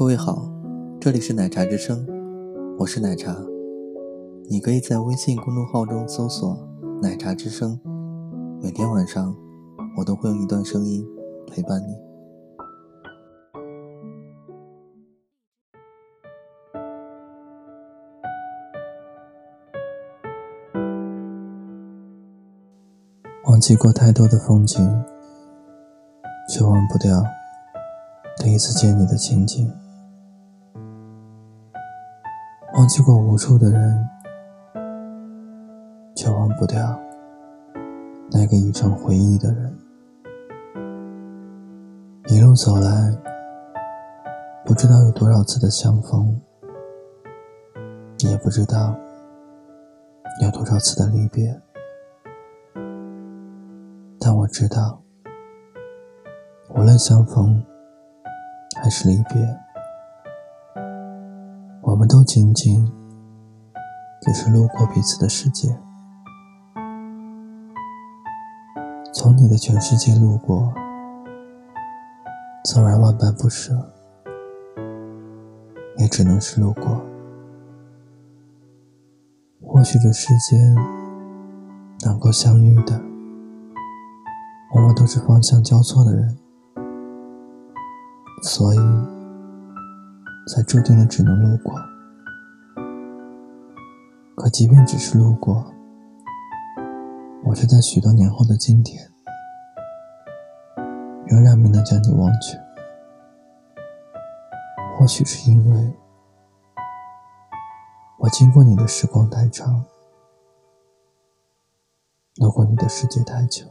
各位好，这里是奶茶之声，我是奶茶。你可以在微信公众号中搜索“奶茶之声”，每天晚上我都会用一段声音陪伴你。忘记过太多的风景，却忘不掉第一次见你的情景。去过无数的人，却忘不掉那个已成回忆的人。一路走来，不知道有多少次的相逢，也不知道有多少次的离别。但我知道，无论相逢还是离别。都仅仅只是路过彼此的世界，从你的全世界路过，纵然万般不舍，也只能是路过。或许这世间能够相遇的，往往都是方向交错的人，所以。才注定了只能路过。可即便只是路过，我却在许多年后的今天，仍然没能将你忘却。或许是因为，我经过你的时光太长，路过你的世界太久，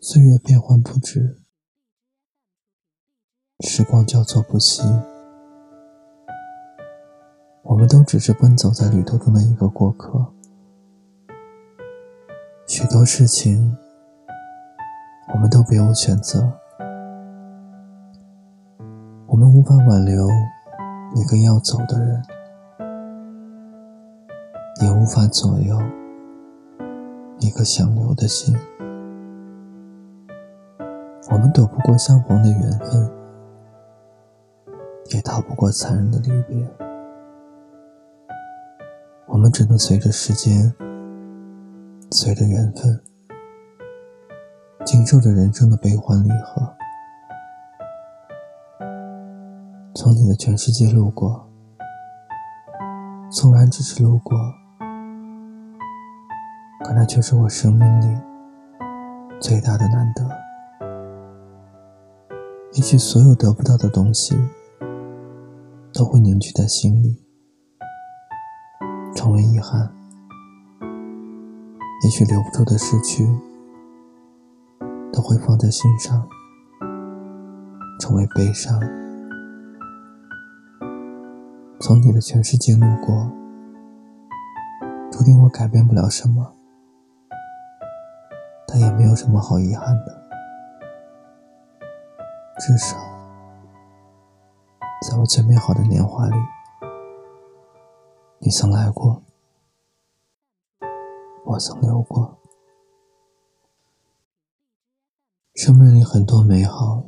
岁月变幻不止。时光交错不息，我们都只是奔走在旅途中的一个过客。许多事情，我们都别无选择。我们无法挽留一个要走的人，也无法左右一个想留的心。我们躲不过相逢的缘分。也逃不过残忍的离别，我们只能随着时间，随着缘分，经受着人生的悲欢离合。从你的全世界路过，纵然只是路过，可那却是我生命里最大的难得。也许所有得不到的东西。都会凝聚在心里，成为遗憾。也许留不住的失去，都会放在心上，成为悲伤。从你的全世界路过，注定我改变不了什么，但也没有什么好遗憾的，至少。在我最美好的年华里，你曾来过，我曾留过。生命里很多美好，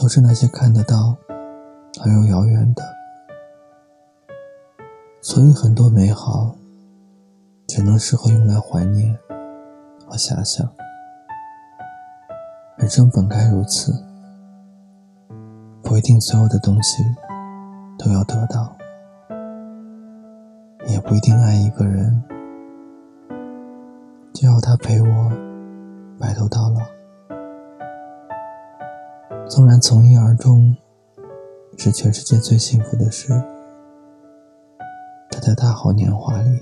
都是那些看得到而又遥远的，所以很多美好只能适合用来怀念和遐想。人生本该如此。不一定所有的东西都要得到，也不一定爱一个人就要他陪我白头到老。纵然从一而终是全世界最幸福的事，他在大好年华里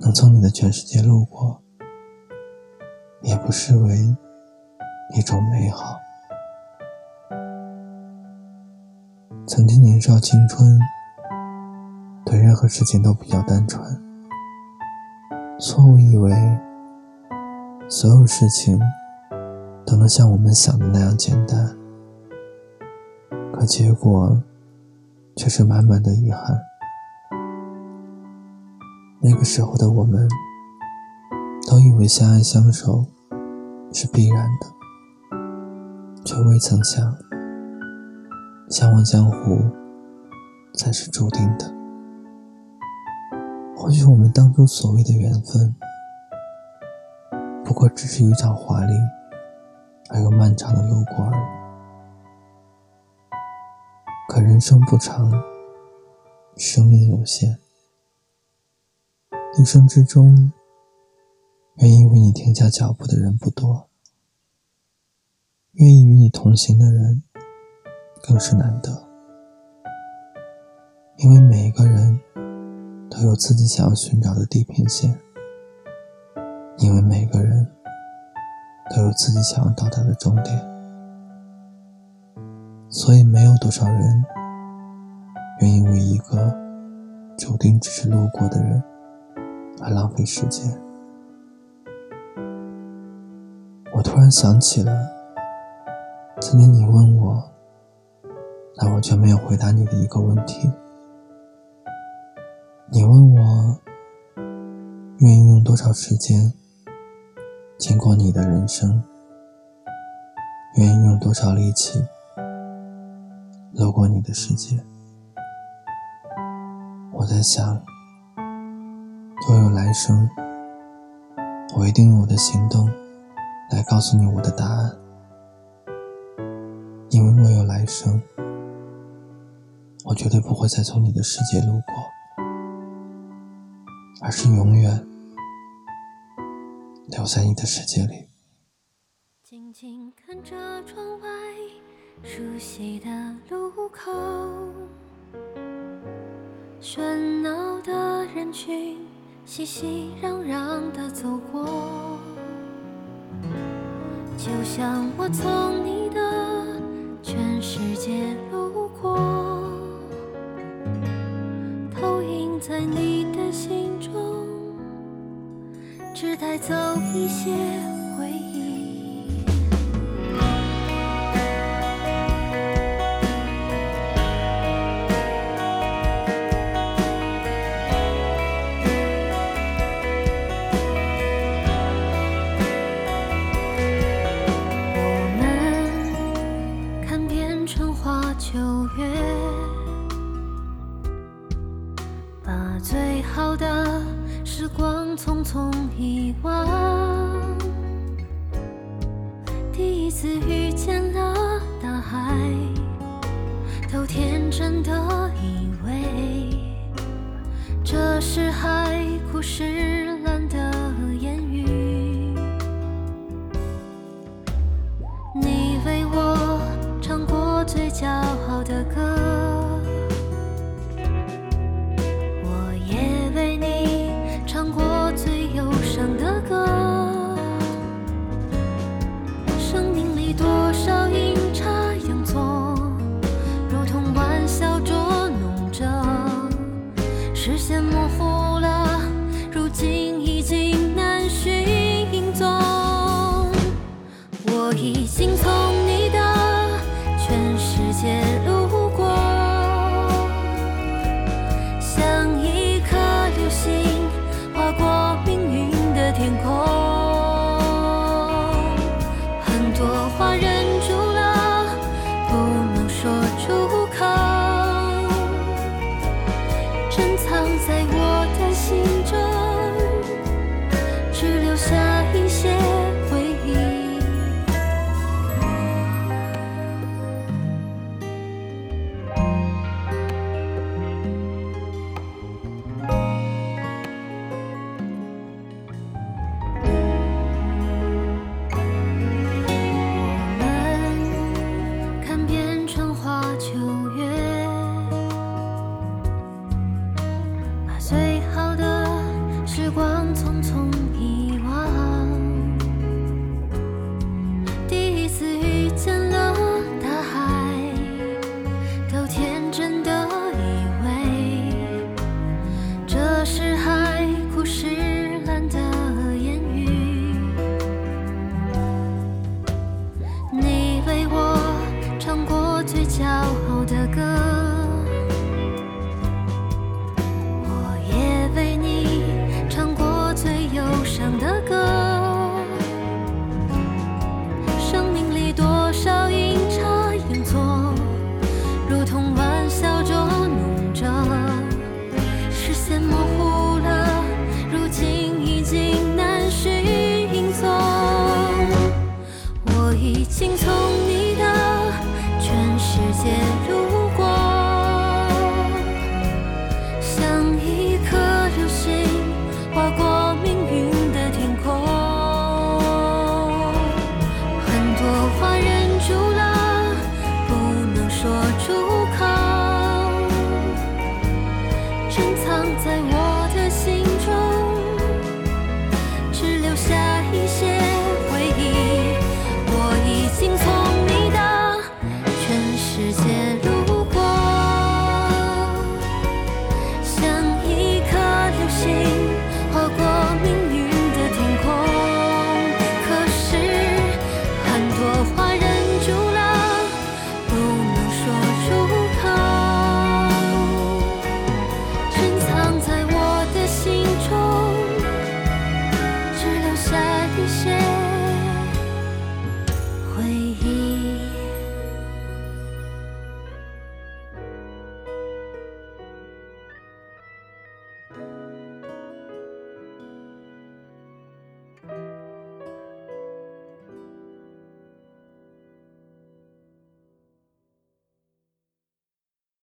能从你的全世界路过，也不失为一种美好。曾经年少青春，对任何事情都比较单纯，错误以为所有事情都能像我们想的那样简单，可结果却是满满的遗憾。那个时候的我们，都以为相爱相守是必然的，却未曾想，相忘江湖才是注定的。或许我们当初所谓的缘分，不过只是一场华丽而又漫长的路过而已。可人生不长，生命有限，一生之中，愿意为你停下脚步的人不多。愿意与你同行的人更是难得，因为每一个人都有自己想要寻找的地平线，因为每个人都有自己想要到达的终点，所以没有多少人愿意为一个注定只是路过的人而浪费时间。我突然想起了。曾经你问我，但我却没有回答你的一个问题。你问我，愿意用多少时间经过你的人生？愿意用多少力气路过你的世界？我在想，若有来生，我一定用我的行动来告诉你我的答案。因为若有来生，我绝对不会再从你的世界路过，而是永远留在你的世界里。静静看着窗外熟悉的路口，喧闹的人群熙熙攘攘的走过，就像我从你的。全世界路过，投影在你只带走一些回忆。我们看遍春花秋月把最好的时光匆匆遗忘，第一次遇见了大海，都天真的以为这是海枯石。线模糊了，如今已经难寻影踪。我已经从你的全世界路过，像一颗流星划过命运的天空。最骄傲的歌。